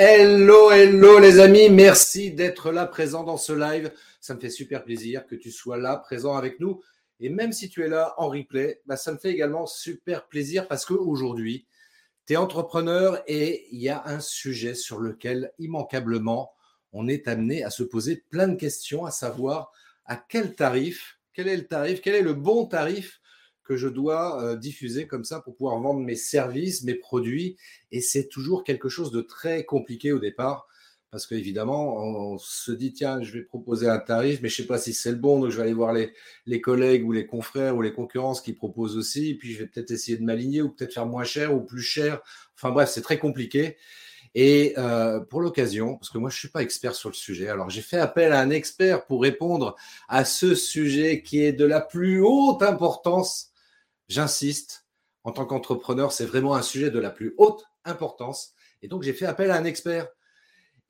Hello, hello les amis, merci d'être là présent dans ce live. Ça me fait super plaisir que tu sois là présent avec nous. Et même si tu es là en replay, bah, ça me fait également super plaisir parce qu'aujourd'hui, tu es entrepreneur et il y a un sujet sur lequel immanquablement on est amené à se poser plein de questions, à savoir à quel tarif, quel est le tarif, quel est le bon tarif que je dois euh, diffuser comme ça pour pouvoir vendre mes services, mes produits. Et c'est toujours quelque chose de très compliqué au départ. Parce qu'évidemment, on se dit, tiens, je vais proposer un tarif, mais je ne sais pas si c'est le bon, donc je vais aller voir les, les, collègues ou les confrères ou les concurrences qui proposent aussi, puis je vais peut-être essayer de m'aligner ou peut-être faire moins cher ou plus cher. Enfin bref, c'est très compliqué. Et euh, pour l'occasion, parce que moi je ne suis pas expert sur le sujet, alors j'ai fait appel à un expert pour répondre à ce sujet qui est de la plus haute importance J'insiste, en tant qu'entrepreneur, c'est vraiment un sujet de la plus haute importance. Et donc, j'ai fait appel à un expert.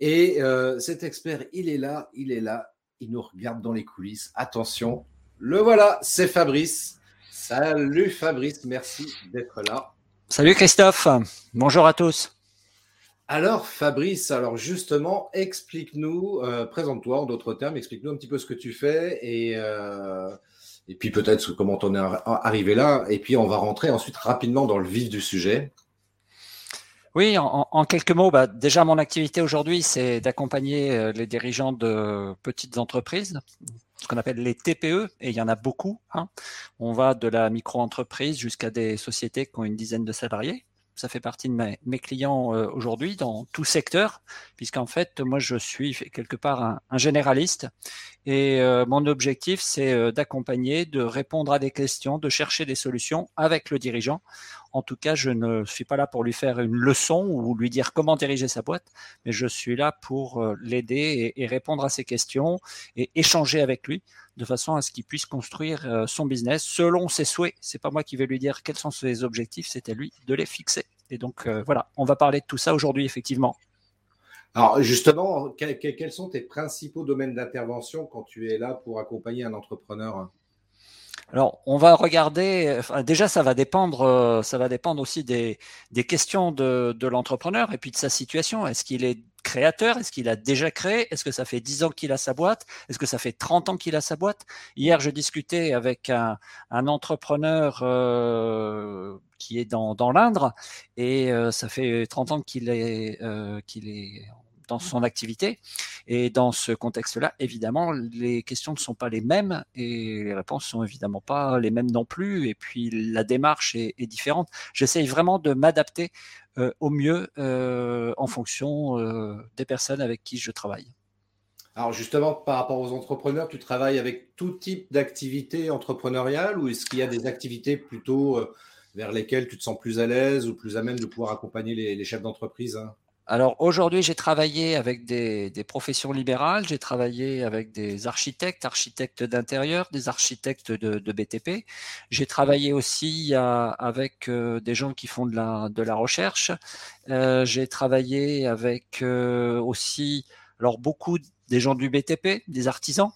Et euh, cet expert, il est là, il est là, il nous regarde dans les coulisses. Attention, le voilà, c'est Fabrice. Salut Fabrice, merci d'être là. Salut Christophe, bonjour à tous. Alors Fabrice, alors justement, explique-nous, euh, présente-toi en d'autres termes, explique-nous un petit peu ce que tu fais et euh, et puis peut-être comment on est arrivé là, et puis on va rentrer ensuite rapidement dans le vif du sujet. Oui, en, quelques mots, bah, déjà mon activité aujourd'hui, c'est d'accompagner euh, les dirigeants de petites entreprises, ce qu'on appelle les TPE, et il y en a beaucoup. Hein. On va de la micro-entreprise jusqu'à des sociétés qui ont une dizaine de salariés ça fait partie de mes, clients euh, aujourd'hui dans tout secteur, puisqu'en fait, moi, je suis quelque part un, généraliste. Et euh, mon objectif, c'est euh, d'accompagner, de répondre à des questions, de chercher des solutions avec le dirigeant. En tout cas, je ne suis pas là pour lui faire une leçon ou lui dire comment diriger sa boîte, mais je suis là pour l'aider et, et répondre à ses questions et échanger avec lui de façon à ce qu'il puisse construire euh, son business selon ses souhaits. C'est pas moi qui vais lui dire quels sont ses objectifs, c'est à lui de les fixer. Et donc euh, voilà, on va parler de tout ça aujourd'hui effectivement. Alors justement, quels sont tes principaux domaines d'intervention quand tu es là pour accompagner un entrepreneur? Alors, on va regarder. déjà, ça va dépendre. Euh, ça va dépendre aussi des, questions de, l'entrepreneur et puis de sa situation. Est-ce qu'il est créateur? Est-ce qu'il a déjà créé? Est-ce que ça fait 10 ans qu'il a sa boîte? Est-ce que ça fait 30 ans qu'il a sa boîte? Hier, je discutais avec un, entrepreneur euh, qui est dans, l'Indre et euh, ça fait 30 ans qu'il est, euh, qu'il est dans son activité. Et dans ce contexte-là, évidemment, les questions ne sont pas les mêmes et les réponses sont évidemment pas les mêmes non plus. Et puis la démarche est, est différente. J'essaye vraiment de m'adapter euh, au mieux euh, en fonction euh, des personnes avec qui je travaille. Alors justement, par rapport aux entrepreneurs, tu travailles avec tout type d'activité entrepreneuriale ou est-ce qu'il y a des activités plutôt vers lesquelles tu te sens plus à l'aise ou plus à même de pouvoir accompagner les, chefs d'entreprise hein? Alors aujourd'hui, j'ai travaillé avec des, professions libérales, j'ai travaillé avec des architectes, architectes d'intérieur, des architectes de, BTP. J'ai travaillé aussi avec euh, des gens qui font de la, recherche. Euh, j'ai travaillé avec euh, aussi, alors beaucoup des gens du BTP, des artisans,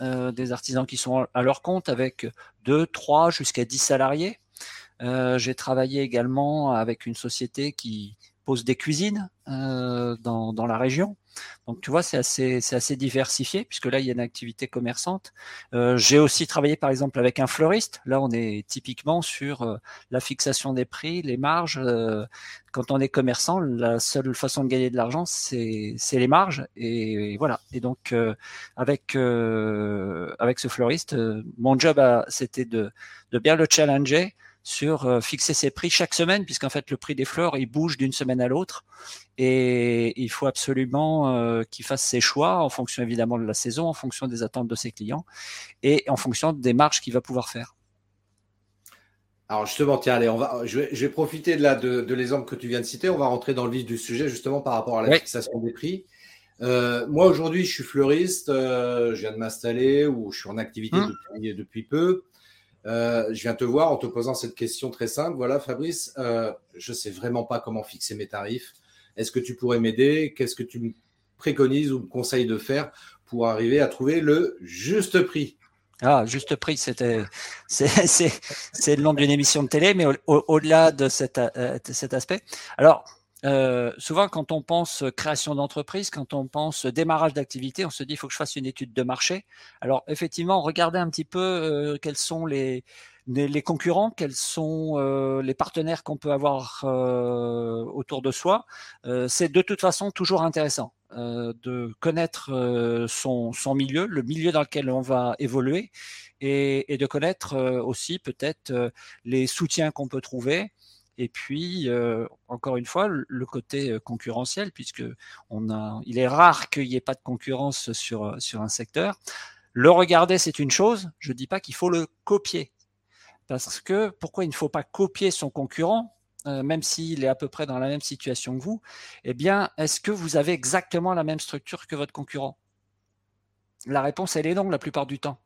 des artisans qui sont à leur compte avec 2, 3 jusqu'à 10 salariés. j'ai travaillé également avec une société qui pose des cuisines euh, dans, la région. Donc tu vois, c'est assez, c'est assez diversifié puisque là il y a une activité commerçante. Euh, j'ai aussi travaillé par exemple avec un fleuriste. Là on est typiquement sur euh, la fixation des prix, les marges. Quand on est commerçant, la seule façon de gagner de l'argent c'est, c'est les marges et, voilà. Et donc avec avec ce fleuriste, mon job c'était de, de bien le challenger sur euh, fixer ses prix chaque semaine, puisqu'en fait le prix des fleurs il bouge d'une semaine à l'autre, et il faut absolument euh, qu'il fasse ses choix en fonction évidemment de la saison, en fonction des attentes de ses clients, et en fonction des marges qu'il va pouvoir faire. Alors justement, tiens, allez, on va, je, vais, profiter de, de, l'exemple que tu viens de citer. On va rentrer dans le vif du sujet justement par rapport à la fixation des prix. Euh, moi, aujourd'hui, je suis fleuriste. je viens de m'installer ou je suis en activité mmh. depuis, peu. Je viens te voir en te posant cette question très simple. Voilà, Fabrice, je ne sais vraiment pas comment fixer mes tarifs. Est-ce que tu pourrais m'aider? Qu'est-ce que tu me préconises ou me conseilles de faire pour arriver à trouver le juste prix? Ah, juste prix, c'était, c'est le nom d'une émission de télé, mais au-delà de, cet, euh, de cet aspect. Alors, euh, souvent, quand on pense création d'entreprise, quand on pense démarrage d'activité, on se dit il faut que je fasse une étude de marché. Alors, effectivement, regardez un petit peu euh, quels sont les, les, concurrents, quels sont euh, les partenaires qu'on peut avoir euh, autour de soi. Euh, c'est de toute façon toujours intéressant de connaître son, son, milieu, le milieu dans lequel on va évoluer, et, et de connaître aussi peut-être les soutiens qu'on peut trouver. Et puis, encore une fois, le côté concurrentiel, puisque on a, il est rare qu'il n'y ait pas de concurrence sur, sur un secteur. Le regarder, c'est une chose. Je ne dis pas qu'il faut le copier. Parce que pourquoi il ne faut pas copier son concurrent, euh, même s'il est à peu près dans la même situation que vous? Eh bien, est-ce que vous avez exactement la même structure que votre concurrent? La réponse, elle est non la plupart du temps.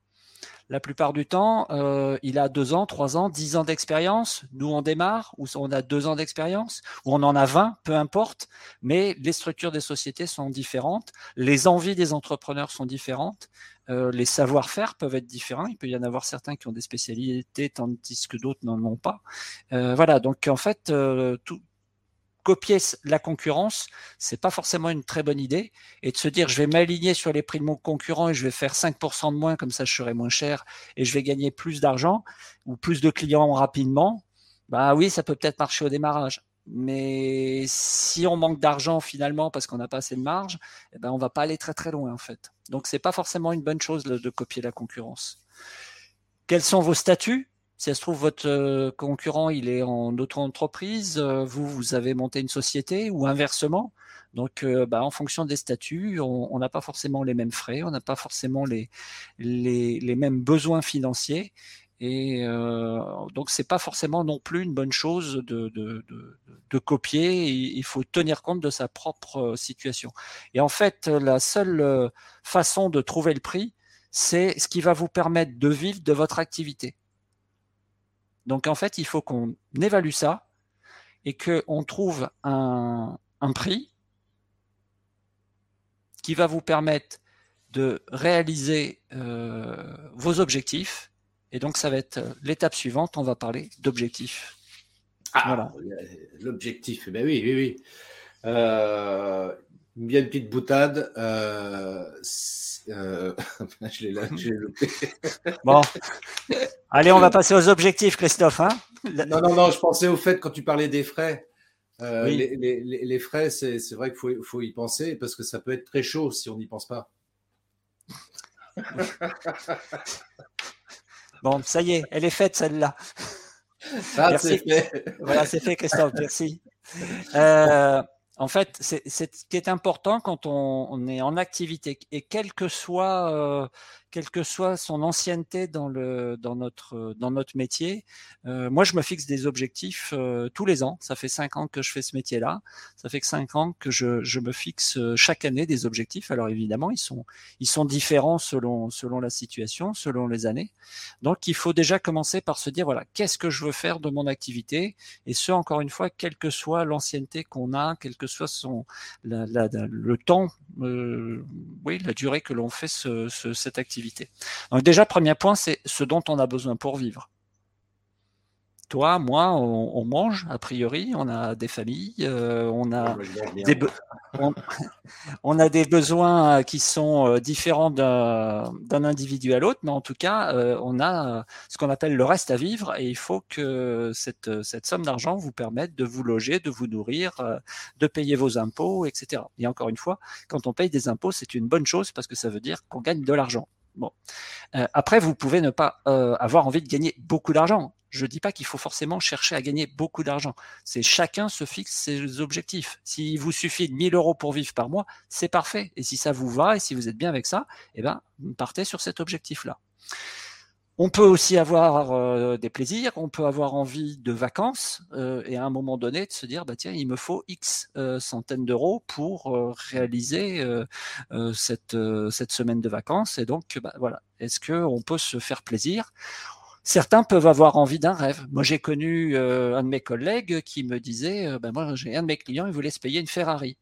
La plupart du temps, euh, il a deux ans, trois ans, dix ans d'expérience. Nous, on démarre, ou on a deux ans d'expérience, ou on en a vingt, peu importe. Mais les structures des sociétés sont différentes, les envies des entrepreneurs sont différentes, euh, les savoir-faire peuvent être différents. Il peut y en avoir certains qui ont des spécialités, tandis que d'autres n'en ont pas. Euh, voilà, donc en fait, tout, copier la concurrence, c'est pas forcément une très bonne idée. Et de se dire, je vais m'aligner sur les prix de mon concurrent et je vais faire 5% de moins, comme ça je serai moins cher et je vais gagner plus d'argent ou plus de clients rapidement. Bah oui, ça peut peut-être marcher au démarrage. Mais si on manque d'argent finalement parce qu'on n'a pas assez de marge, eh ben on va pas aller très très loin en fait. Donc c'est pas forcément une bonne chose de copier la concurrence. Quels sont vos statuts? Si ça se trouve, votre euh, concurrent, il est en auto-entreprise, euh, vous, vous avez monté une société ou inversement. Donc, euh, bah, en fonction des statuts, on n'a pas forcément les mêmes frais, on n'a pas forcément les, les, les, mêmes besoins financiers. Et euh, donc, c'est pas forcément non plus une bonne chose de, de, de, de, copier. Il faut tenir compte de sa propre situation. Et en fait, la seule façon de trouver le prix, c'est ce qui va vous permettre de vivre de votre activité. Donc en fait, il faut qu'on évalue ça et qu'on trouve un, prix qui va vous permettre de réaliser euh, vos objectifs. Et donc ça va être l'étape suivante, on va parler d'objectifs. Ah, l'objectif, eh ben oui, oui, oui. Euh, bien une petite boutade. Euh, euh, je l'ai là, je l'ai loupé. bon, allez, on va passer aux objectifs, Christophe. Hein non, non, non, je pensais au fait quand tu parlais des frais. Euh, les, les, les, frais, c'est vrai qu'il faut, faut, y penser parce que ça peut être très chaud si on n'y pense pas. bon, ça y est, elle est faite celle-là. Ah, c'est fait. Voilà, c'est fait, Christophe, merci. Euh, en fait, c'est ce qui est important quand on, est en activité et quel que soit euh, quelle que soit son ancienneté dans notre métier. Euh, moi, je me fixe des objectifs euh, tous les ans. Ça fait cinq ans que je fais ce métier-là. Ça fait cinq ans que je, me fixe chaque année des objectifs. Alors évidemment, ils sont différents selon la situation, selon les années. Donc, il faut déjà commencer par se dire voilà, qu'est-ce que je veux faire de mon activité? Et ce encore une fois, quelle que soit l'ancienneté qu'on a, quel que soit le temps, euh, oui, la durée que l'on fait ce, ce, cette activité donc déjà, premier point, c'est ce dont on a besoin pour vivre. Toi, moi, on, mange, a priori, on a des familles, euh, on, a des on, a des besoins qui sont euh, différents d'un individu à l'autre, mais en tout cas, euh, on a ce qu'on appelle le reste à vivre et il faut que cette, cette somme d'argent vous permette de vous loger, de vous nourrir, de payer vos impôts, etc. Et encore une fois, quand on paye des impôts, c'est une bonne chose parce que ça veut dire qu'on gagne de l'argent. Bon. Euh, après, vous pouvez ne pas euh, avoir envie de gagner beaucoup d'argent. Je ne dis pas qu'il faut forcément chercher à gagner beaucoup d'argent. C'est chacun se fixe ses objectifs. S'il vous suffit de 1000 euros pour vivre par mois, c'est parfait. Et si ça vous va et si vous êtes bien avec ça, eh ben, partez sur cet objectif-là. On peut aussi avoir euh, des plaisirs, on peut avoir envie de vacances euh, et à un moment donné de se dire bah tiens il me faut X euh, centaines d'euros pour réaliser cette cette semaine de vacances et donc bah, voilà est-ce que on peut se faire plaisir? Certains peuvent avoir envie d'un rêve. Moi j'ai connu un de mes collègues qui me disait bah, moi j'ai un de mes clients il voulait se payer une Ferrari.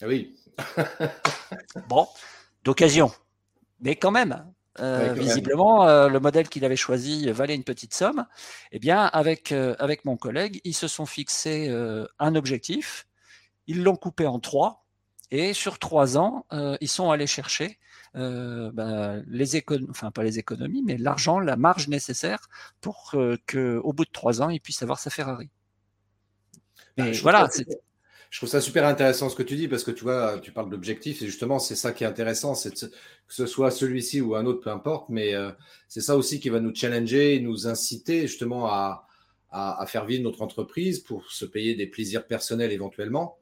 Ah oui. bon d'occasion mais quand même euh, visiblement, euh, le modèle qu'il avait choisi valait une petite somme. Eh bien, avec, euh, avec mon collègue, ils se sont fixés un objectif. Ils l'ont coupé en trois. Et sur trois ans, ils sont allés chercher ben, les économies, enfin pas les économies, mais l'argent, la marge nécessaire pour qu'au bout de trois ans, ils puissent avoir sa Ferrari. Bah, voilà, je trouve ça super intéressant ce que tu dis parce que tu vois, tu parles d'objectifs et justement, c'est ça qui est intéressant, c'est que ce soit celui-ci ou un autre, peu importe, mais euh, c'est ça aussi qui va nous challenger et nous inciter justement à, à, faire vivre notre entreprise pour se payer des plaisirs personnels éventuellement.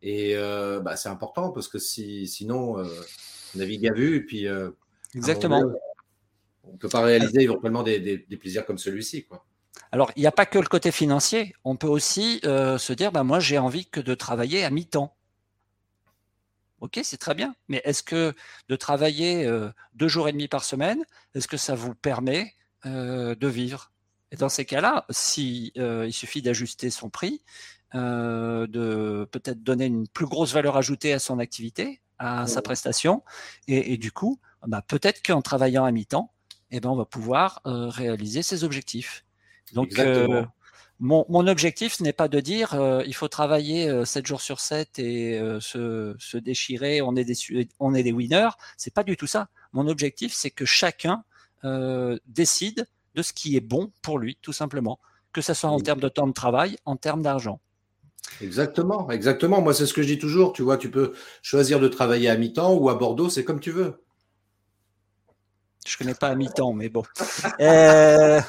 Et euh, bah, c'est important parce que si, sinon, euh, on navigue à vue et puis. Exactement. On ne peut pas réaliser éventuellement des, des, des plaisirs comme celui-ci. quoi. Alors, il n'y a pas que le côté financier. On peut aussi euh, se dire, ben, moi, j'ai envie que de travailler à mi-temps. Ok, c'est très bien. Mais est-ce que de travailler euh, deux jours et demi par semaine, est-ce que ça vous permet euh, de vivre? Et dans ces cas-là, si il suffit d'ajuster son prix, de peut-être donner une plus grosse valeur ajoutée à son activité, à sa prestation, et, du coup, bah, peut-être qu'en travaillant à mi-temps, eh ben, on va pouvoir réaliser ses objectifs. Donc, euh, mon, mon, objectif, ce n'est pas de dire euh, il faut travailler euh, 7 jours sur 7 et euh, se, se, déchirer, on est des, on est des winners. C'est pas du tout ça. Mon objectif, c'est que chacun décide de ce qui est bon pour lui, tout simplement. Que ce soit en termes de temps de travail, en termes d'argent. Exactement, exactement. Moi, c'est ce que je dis toujours. Tu vois, tu peux choisir de travailler à mi-temps ou à Bordeaux, c'est comme tu veux. Je connais pas à mi-temps, mais bon. Euh,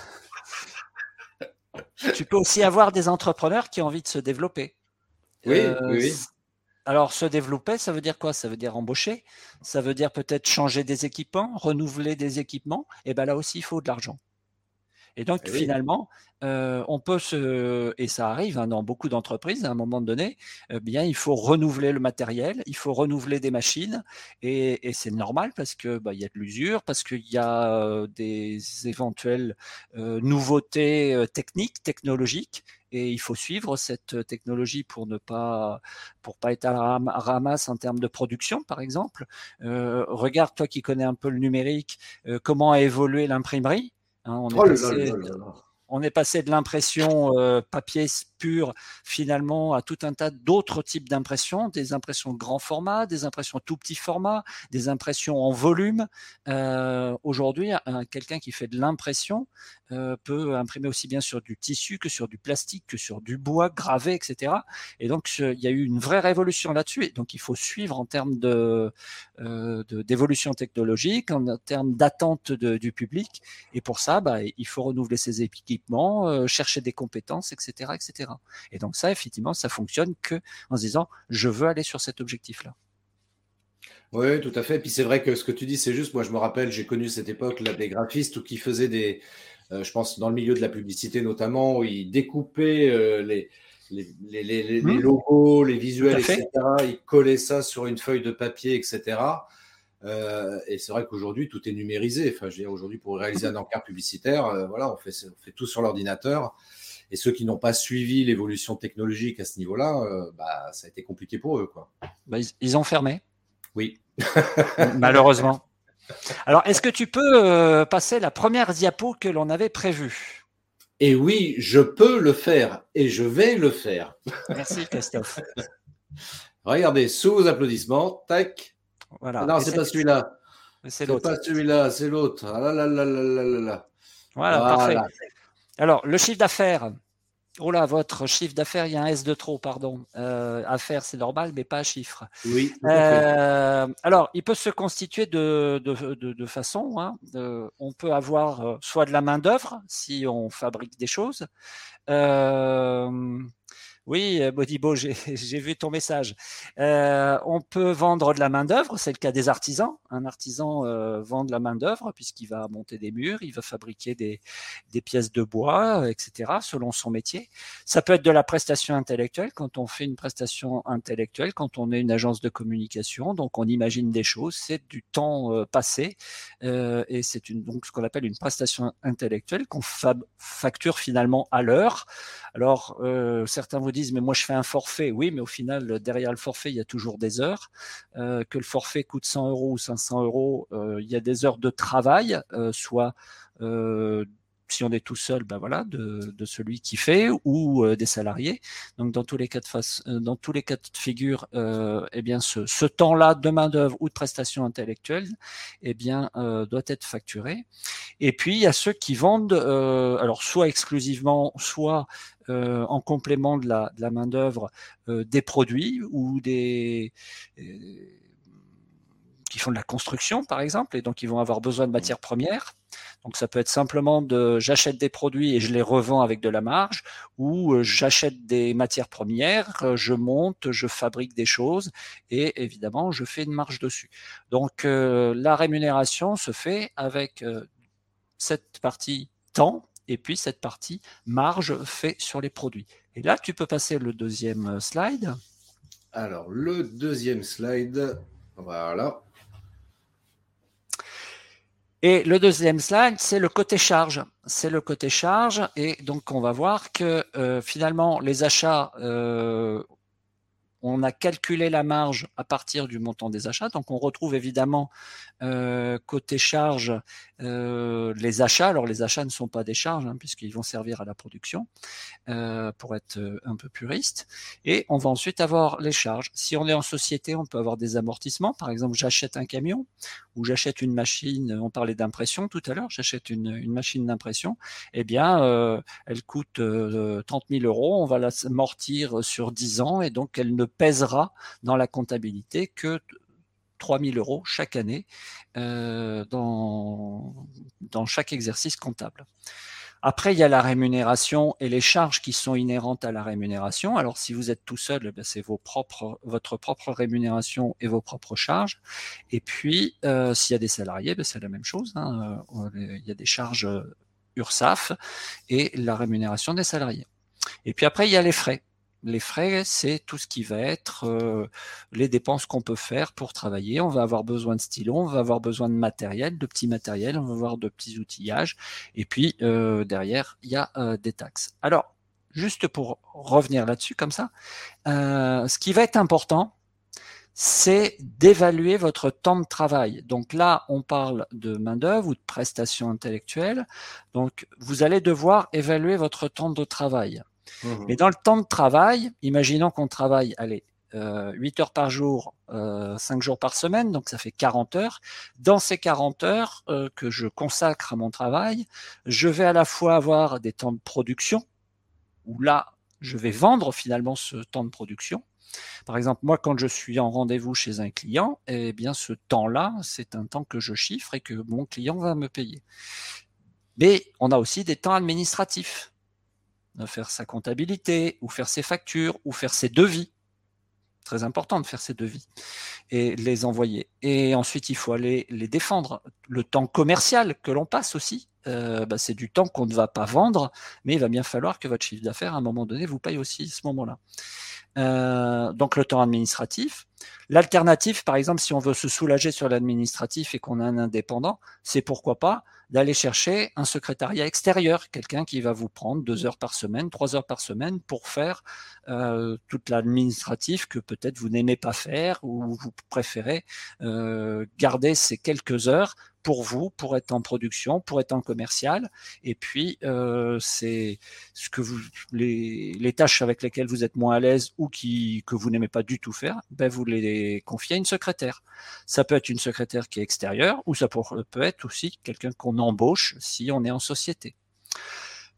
tu peux aussi avoir des entrepreneurs qui ont envie de se développer. Oui, euh, oui. Alors, se développer, ça veut dire quoi? Ça veut dire embaucher, ça veut dire peut-être changer des équipements, renouveler des équipements. Et bien là aussi, il faut de l'argent. Et donc, eh finalement, euh, on peut se, et ça arrive hein, dans beaucoup d'entreprises, à un moment donné, eh bien, il faut renouveler le matériel, il faut renouveler des machines, et, et c'est normal parce que bah, y a de l'usure, parce qu'il y a euh, des éventuelles euh, nouveautés techniques, technologiques, et il faut suivre cette technologie pour ne pas pour pas être à la ramasse en termes de production, par exemple. Euh, regarde toi qui connais un peu le numérique, comment a évolué l'imprimerie. Hein, on, oh est on, est passé, de l'impression euh, papier pur finalement à tout un tas d'autres types d'impressions, des impressions grand format, des impressions tout petit format, des impressions en volume. Euh, Aujourd'hui, quelqu'un qui fait de l'impression euh, peut imprimer aussi bien sur du tissu que sur du plastique, que sur du bois gravé, etc. Et donc, il y a eu une vraie révolution là-dessus. Et donc, il faut suivre en termes de euh, d'évolution technologique, en termes d'attente du public. Et pour ça, bah, il faut renouveler ses équipements, chercher des compétences, etc., etc. Et donc ça, effectivement, ça fonctionne que en se disant, je veux aller sur cet objectif-là. Oui, tout à fait. Et puis c'est vrai que ce que tu dis, c'est juste, moi je me rappelle, j'ai connu cette époque là des graphistes qui faisaient des, euh, je pense dans le milieu de la publicité notamment, où ils découpaient euh, les, les, les, les, mmh. logos, les visuels, etc. Ils collaient ça sur une feuille de papier, etc. Euh, et c'est vrai qu'aujourd'hui, tout est numérisé. Enfin, je veux dire, aujourd'hui, pour réaliser un encart publicitaire, voilà, on fait, on fait tout sur l'ordinateur. Et ceux qui n'ont pas suivi l'évolution technologique à ce niveau-là, euh, bah, ça a été compliqué pour eux. Quoi. Bah, ils, ont fermé. Oui. Malheureusement. Alors, est-ce que tu peux euh, passer la première diapo que l'on avait prévue? Et oui, je peux le faire et je vais le faire. Merci, Christophe. Regardez, sous vos applaudissements, tac. Voilà. Non, c'est pas celui-là. C'est pas celui-là, c'est l'autre. Ah là là là là là là. Voilà, parfait. Alors, le chiffre d'affaires. Oh là, votre chiffre d'affaires, il y a un S de trop, pardon. Euh, affaires, c'est normal, mais pas chiffre. Oui. Euh, alors, il peut se constituer de, de, de, de façon. Hein, on peut avoir euh, soit de la main d'œuvre si on fabrique des choses. Euh, Oui, Bodibo, j'ai vu ton message. Euh, on peut vendre de la main-d'œuvre, c'est le cas des artisans. Un artisan euh, vend de la main-d'œuvre puisqu'il va monter des murs, il va fabriquer des, pièces de bois, etc., selon son métier. Ça peut être de la prestation intellectuelle quand on fait une prestation intellectuelle, quand on est une agence de communication. Donc, on imagine des choses, c'est du temps euh, passé et c'est donc ce qu'on appelle une prestation intellectuelle qu'on facture finalement à l'heure. Alors, certains vous disent, mais moi je fais un forfait. Oui, mais au final, derrière le forfait, il y a toujours des heures. Euh, que le forfait coûte 100 euros ou 500 euros, euh, il y a des heures de travail, euh, soit si on est tout seul, ben voilà, de, celui qui fait ou des salariés. Donc dans tous les cas de figure, eh bien ce, temps-là de main d'œuvre ou de prestation intellectuelle, eh bien doit être facturé. Et puis il y a ceux qui vendent, alors soit exclusivement, soit euh, en complément de la, main-d'œuvre euh, des produits ou des euh, qui font de la construction, par exemple, et donc ils vont avoir besoin de matières premières. Donc ça peut être simplement de j'achète des produits et je les revends avec de la marge, ou j'achète des matières premières, je monte, je fabrique des choses et évidemment je fais une marge dessus. Donc la rémunération se fait avec cette partie temps et puis cette partie marge fait sur les produits. Et là, tu peux passer le deuxième slide. Alors, le deuxième slide, voilà. Et le deuxième slide, c'est le côté charge. C'est le côté charge. Et donc, on va voir que euh, finalement, les achats euh, on a calculé la marge à partir du montant des achats. Donc on retrouve évidemment euh, côté charge euh, les achats. Alors les achats ne sont pas des charges hein, puisqu'ils vont servir à la production euh, pour être un peu puriste. Et on va ensuite avoir les charges. Si on est en société, on peut avoir des amortissements. Par exemple, j'achète un camion ou j'achète une machine. On parlait d'impression tout à l'heure. J'achète une, machine d'impression. Eh bien, elle coûte 30 000 euros. On va la amortir sur 10 ans et donc elle ne pèsera dans la comptabilité que 3 000 euros chaque année euh, dans, dans chaque exercice comptable. Après, il y a la rémunération et les charges qui sont inhérentes à la rémunération. Alors, si vous êtes tout seul, eh c'est vos propres, votre propre rémunération et vos propres charges. Et puis, euh, s'il y a des salariés, ben, c'est la même chose. Hein. Euh, il y a des charges URSAF et la rémunération des salariés. Et puis après, il y a les frais. Les frais, c'est tout ce qui va être euh, les dépenses qu'on peut faire pour travailler. On va avoir besoin de stylos, on va avoir besoin de matériel, de petits matériels, on va avoir de petits outillages. Et puis euh, derrière, il y a euh, des taxes. Alors, juste pour revenir là-dessus comme ça, ce qui va être important, c'est d'évaluer votre temps de travail. Donc là, on parle de main-d'œuvre ou de prestations intellectuelles. Donc, vous allez devoir évaluer votre temps de travail. Mmh Mais dans le temps de travail, imaginons qu'on travaille, allez, euh, 8 heures par jour, euh, 5 jours par semaine, donc ça fait 40 heures. Dans ces 40 heures euh, que je consacre à mon travail, je vais à la fois avoir des temps de production, où là, je vais vendre finalement ce temps de production. Par exemple, moi, quand je suis en rendez-vous chez un client, eh bien, ce temps-là, c'est un temps que je chiffre et que mon client va me payer. Mais on a aussi des temps administratifs faire sa comptabilité, ou faire ses factures, ou faire ses devis. Très important de faire ses devis et les envoyer. Et ensuite, il faut aller les défendre. Le temps commercial que l'on passe aussi, euh, bah, c'est du temps qu'on ne va pas vendre, mais il va bien falloir que votre chiffre d'affaires, à un moment donné, vous paye aussi ce moment-là. Euh, donc le temps administratif. L'alternative, par exemple, si on veut se soulager sur l'administratif et qu'on a un indépendant, c'est pourquoi pas d'aller chercher un secrétariat extérieur, quelqu'un qui va vous prendre deux heures par semaine, trois heures par semaine pour faire euh, toute l'administratif que peut-être vous n'aimez pas faire ou vous préférez euh, garder ces quelques heures pour vous, pour être en production, pour être en commercial. Et puis, euh, c'est ce que vous, les, les, tâches avec lesquelles vous êtes moins à l'aise ou qui, que vous n'aimez pas du tout faire, ben vous les confiez à une secrétaire. Ça peut être une secrétaire qui est extérieure ou ça peut être aussi quelqu'un qu'on embauche si on est en société.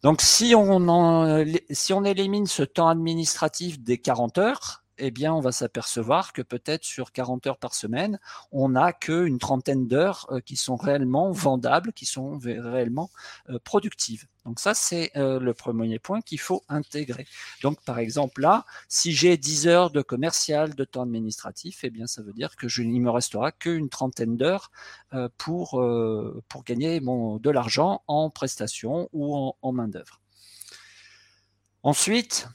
Donc, si on, si on élimine ce temps administratif des 40 heures, eh bien, on va s'apercevoir que peut-être sur 40 heures par semaine, on n'a qu'une trentaine d'heures euh, qui sont réellement vendables, qui sont réellement euh, productives. Donc ça, c'est euh, le premier point qu'il faut intégrer. Donc, par exemple, là, si j'ai 10 heures de commercial, de temps administratif, eh bien, ça veut dire que je, il me restera qu'une trentaine d'heures pour, gagner de l'argent en prestations ou en, en main-d'œuvre. Ensuite,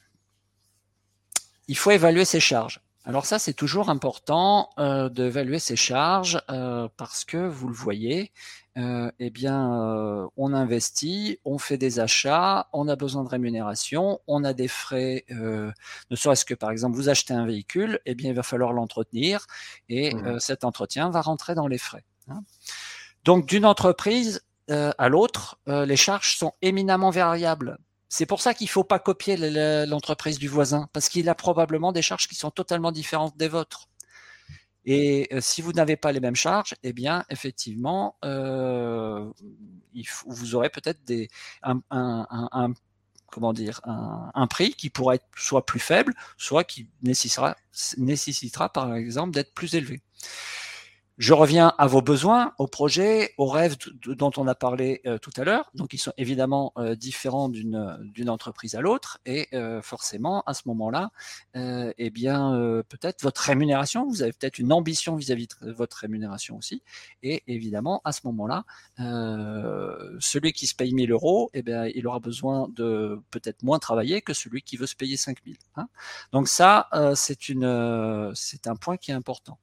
il faut évaluer ses charges. Alors ça, c'est toujours important euh, d'évaluer ses charges euh, parce que vous le voyez, euh, eh bien, euh, on investit, on fait des achats, on a besoin de rémunération, on a des frais, euh, ne serait-ce que par exemple, vous achetez un véhicule, eh bien, il va falloir l'entretenir et mmh. cet entretien va rentrer dans les frais. Hein. Donc, d'une entreprise à l'autre, les charges sont éminemment variables c'est pour ça qu'il ne faut pas copier l'entreprise du voisin, parce qu'il a probablement des charges qui sont totalement différentes des vôtres. Et euh, si vous n'avez pas les mêmes charges, eh bien, effectivement, euh, vous aurez peut-être un, comment dire, un, prix qui pourrait être soit plus faible, soit qui nécessitera, nécessitera par exemple d'être plus élevé. Je reviens à vos besoins, aux projets, aux rêves dont on a parlé euh, tout à l'heure. Donc, ils sont évidemment euh, différents d'une entreprise à l'autre, et euh, forcément, à ce moment-là, eh bien, peut-être votre rémunération. Vous avez peut-être une ambition vis-à-vis de votre rémunération aussi, et évidemment, à ce moment-là, celui qui se paye 1000 euros, eh bien, il aura besoin de peut-être moins travailler que celui qui veut se payer 5000. Hein Donc ça, c'est c'est un point qui est important.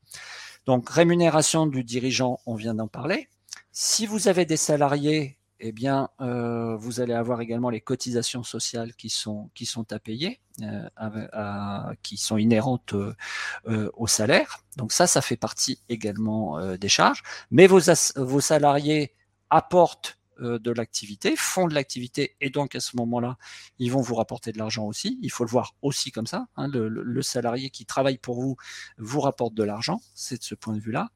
Donc, rémunération du dirigeant, on vient d'en parler. Si vous avez des salariés, eh bien, euh, vous allez avoir également les cotisations sociales qui sont qui sont à payer, euh, qui sont inhérentes euh, au salaire. Donc ça, ça fait partie également des charges. Mais vos vos salariés apportent de l'activité, font de l'activité, et donc à ce moment-là, ils vont vous rapporter de l'argent aussi. Il faut le voir aussi comme ça. Hein. le, salarié qui travaille pour vous vous rapporte de l'argent, c'est de ce point de vue-là.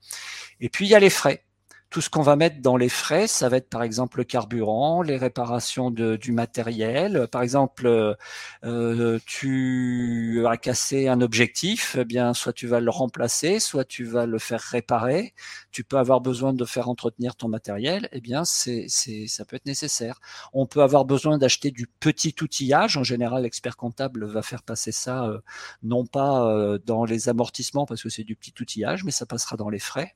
Et puis il y a les frais tout ce qu'on va mettre dans les frais, ça va être par exemple le carburant, les réparations de, du matériel. Par exemple, euh, tu as cassé un objectif, eh bien soit tu vas le remplacer, soit tu vas le faire réparer. Tu peux avoir besoin de faire entretenir ton matériel, eh bien c'est, c'est ça peut être nécessaire. On peut avoir besoin d'acheter du petit outillage. En général, l'expert comptable va faire passer ça euh, non pas euh, dans les amortissements parce que c'est du petit outillage, mais ça passera dans les frais.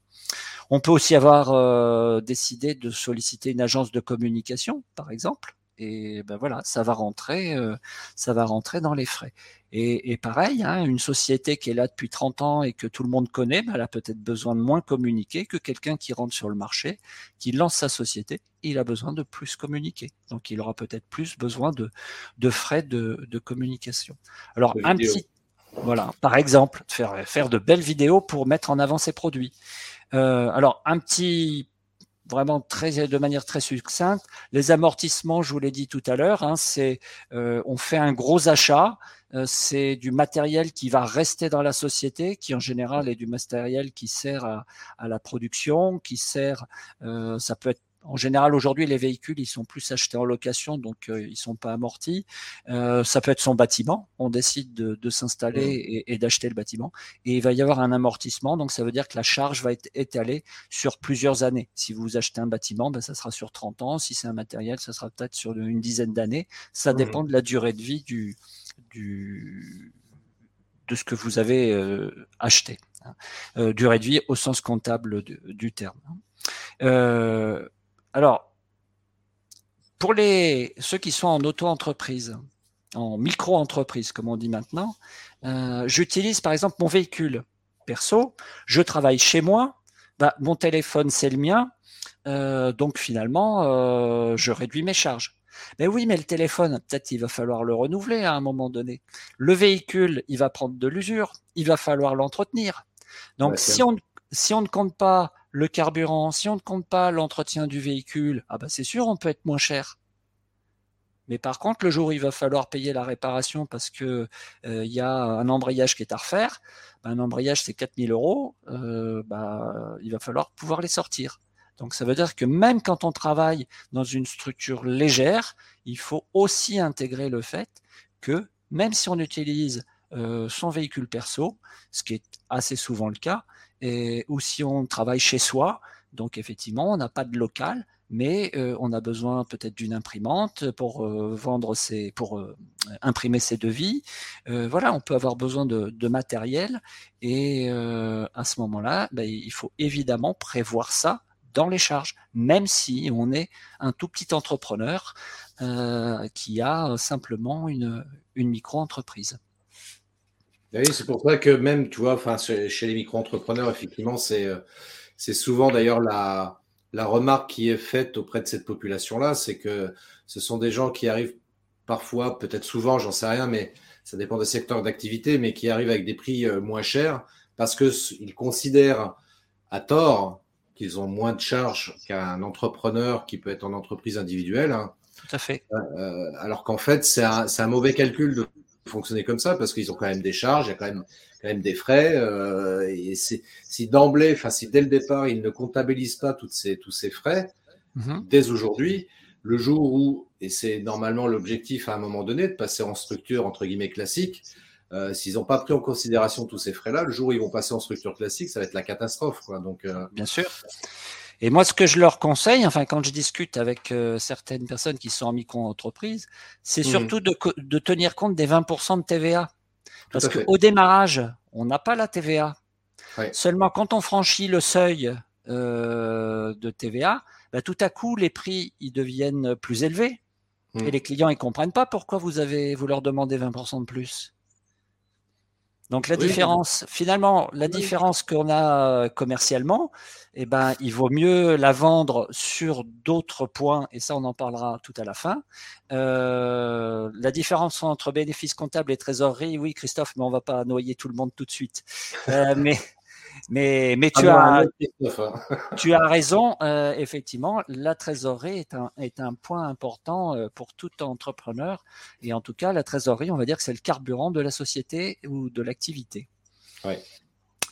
On peut aussi avoir euh, décidé de solliciter une agence de communication, par exemple. Et ben voilà, ça va rentrer, euh, ça va rentrer dans les frais. Et, pareil, hein, une société qui est là depuis 30 ans et que tout le monde connaît, ben, elle a peut-être besoin de moins communiquer que quelqu'un qui rentre sur le marché, qui lance sa société. Il a besoin de plus communiquer. Donc, il aura peut-être plus besoin de, de frais de, de communication. Alors, un petit, voilà, par exemple, faire, faire de belles vidéos pour mettre en avant ses produits. Euh, alors, un petit vraiment très de manière très succincte. Les amortissements, je vous l'ai dit tout à l'heure, hein, c'est euh, on fait un gros achat, euh, c'est du matériel qui va rester dans la société, qui en général est du matériel qui sert à, à la production, qui sert, euh, ça peut être en général, aujourd'hui, les véhicules, ils sont plus achetés en location, donc euh, ils sont pas amortis. Euh, ça peut être son bâtiment. On décide de, s'installer et, d'acheter le bâtiment, et il va y avoir un amortissement. Donc ça veut dire que la charge va être étalée sur plusieurs années. Si vous achetez un bâtiment, ben, ça sera sur 30 ans. Si c'est un matériel, ça sera peut-être sur une dizaine d'années. Ça dépend de la durée de vie du, du de ce que vous avez euh, acheté. Hein. Euh, durée de vie au sens comptable du, terme. Hein. Euh, alors, pour les, ceux qui sont en auto-entreprise, en micro-entreprise, comme on dit maintenant, euh, j'utilise par exemple mon véhicule perso, je travaille chez moi, bah, mon téléphone c'est le mien, euh, donc finalement euh, je réduis mes charges. Mais oui, mais le téléphone, peut-être il va falloir le renouveler à un moment donné. Le véhicule, il va prendre de l'usure, il va falloir l'entretenir. Donc si on si on ne compte pas le carburant, si on ne compte pas l'entretien du véhicule, ah bah c'est sûr, on peut être moins cher. Mais par contre, le jour où il va falloir payer la réparation parce que euh, il y a un embrayage qui est à refaire, bah, un embrayage c'est 4000 euros, euh, bah, il va falloir pouvoir les sortir. Donc ça veut dire que même quand on travaille dans une structure légère, il faut aussi intégrer le fait que même si on utilise son véhicule perso, ce qui est assez souvent le cas, ou si on travaille chez soi, donc effectivement, on n'a pas de local, mais euh, on a besoin peut-être d'une imprimante pour euh, vendre pour euh, imprimer ses devis. voilà, on peut avoir besoin de, matériel et à ce moment-là, ben, il faut évidemment prévoir ça dans les charges, même si on est un tout petit entrepreneur qui a simplement une, une micro-entreprise. Oui, c'est pour ça que même, tu vois, enfin, chez les micro-entrepreneurs, effectivement, c'est c'est souvent d'ailleurs la, la remarque qui est faite auprès de cette population-là, c'est que ce sont des gens qui arrivent parfois, peut-être souvent, j'en sais rien, mais ça dépend des secteurs d'activité, mais qui arrivent avec des prix euh, moins chers parce qu'ils considèrent à tort qu'ils ont moins de charges qu'un entrepreneur qui peut être en entreprise individuelle. Hein. Tout à fait. Euh, euh, alors qu'en fait, c'est un, un, mauvais calcul de fonctionner comme ça parce qu'ils ont quand même des charges, il y a quand même quand même des frais. Euh, et si d'emblée, enfin si dès le départ, ils ne comptabilisent pas toutes ces, tous ces frais, mhm. dès aujourd'hui, le jour où, et c'est normalement l'objectif à un moment donné, de passer en structure entre guillemets classique, euh, s'ils n'ont pas pris en considération tous ces frais-là, le jour où ils vont passer en structure classique, ça va être la catastrophe. Quoi. Donc, euh... Bien sûr. Et moi, ce que je leur conseille, enfin, quand je discute avec euh, certaines personnes qui sont en micro-entreprise, c'est mmh. surtout de, de, tenir compte des 20% de TVA. Parce qu'au démarrage, on n'a pas la TVA. Seulement quand on franchit le seuil euh, de TVA, bah, tout à coup les prix ils deviennent plus élevés et hmm. les clients ils comprennent pas pourquoi vous avez vous leur demandez 20% de plus. Donc la différence, finalement, la différence qu'on a euh, commercialement, eh ben, il vaut mieux la vendre sur d'autres points, et ça on en parlera tout à la fin. Euh, la différence entre bénéfices comptables et trésorerie, oui Christophe, mais on va pas noyer tout le monde tout de suite. Euh, mais mais, mais tu, ah as, hein. tu as raison, euh, effectivement, la trésorerie est un, est un point important euh, pour tout entrepreneur. Et en tout cas, la trésorerie, on va dire que c'est le carburant de la société ou de l'activité.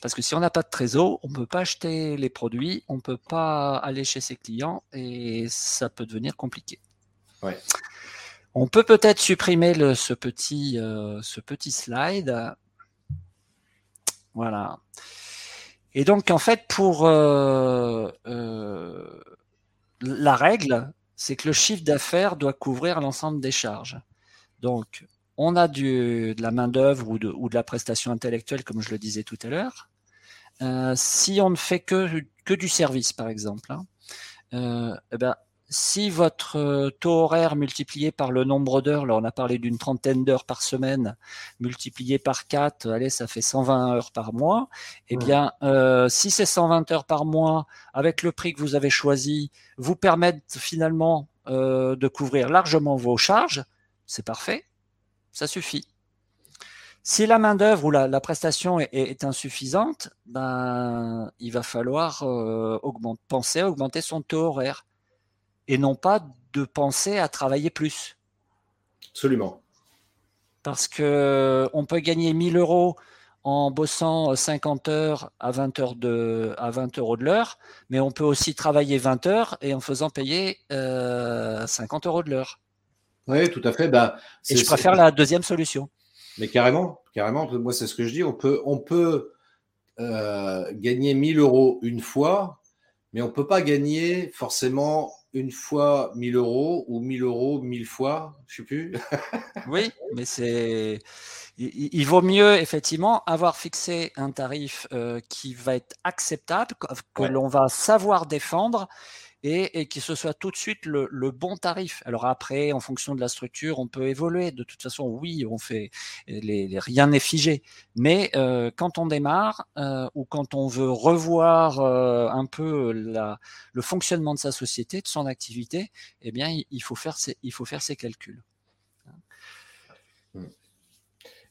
Parce que si on n'a pas de trésor, on ne peut pas acheter les produits, on ne peut pas aller chez ses clients et ça peut devenir compliqué. On peut peut-être supprimer le, ce, petit, euh, ce petit slide. Voilà. Et donc, en fait, pour euh, euh, la règle, c'est que le chiffre d'affaires doit couvrir l'ensemble des charges. Donc, on a du, de la main-d'œuvre ou de, ou de la prestation intellectuelle, comme je le disais tout à l'heure. Euh, si on ne fait que, que du service, par exemple, hein, euh, eh ben, si votre euh, taux horaire multiplié par le nombre d'heures, là on a parlé d'une trentaine d'heures par semaine, multiplié par 4, allez, ça fait 120 heures par mois. Eh bien, euh, si ces 120 heures par mois, avec le prix que vous avez choisi, vous permettent finalement euh, de couvrir largement vos charges, c'est parfait, ça suffit. Si la main-d'œuvre ou la, prestation est, insuffisante, ben, il va falloir penser à augmenter son taux horaire et non pas de penser à travailler plus. Absolument. Parce que on peut gagner 1000 euros en bossant 50 heures à 20 heures de, à 20 euros de l'heure, mais on peut aussi travailler 20 heures et en faisant payer 50 euh, euros de l'heure. Oui, tout à fait. Bah, et je préfère la deuxième solution. Mais carrément, carrément. Moi, c'est ce que je dis. On peut, on peut euh, gagner 1000 euros une fois, mais on ne peut pas gagner forcément une fois 1000 euros ou 1000 euros 1000 fois, je sais plus. oui, mais c'est. Il, vaut mieux effectivement avoir fixé un tarif euh, qui va être acceptable, que l'on va savoir défendre et, et que ce soit tout de suite le, le, bon tarif. Alors après, en fonction de la structure, on peut évoluer. De toute façon, oui, on fait les, les rien n'est figé. Mais euh, quand on démarre euh, ou quand on veut revoir euh, un peu la, le fonctionnement de sa société, de son activité, eh bien, il, faut faire ces, il faut faire calculs.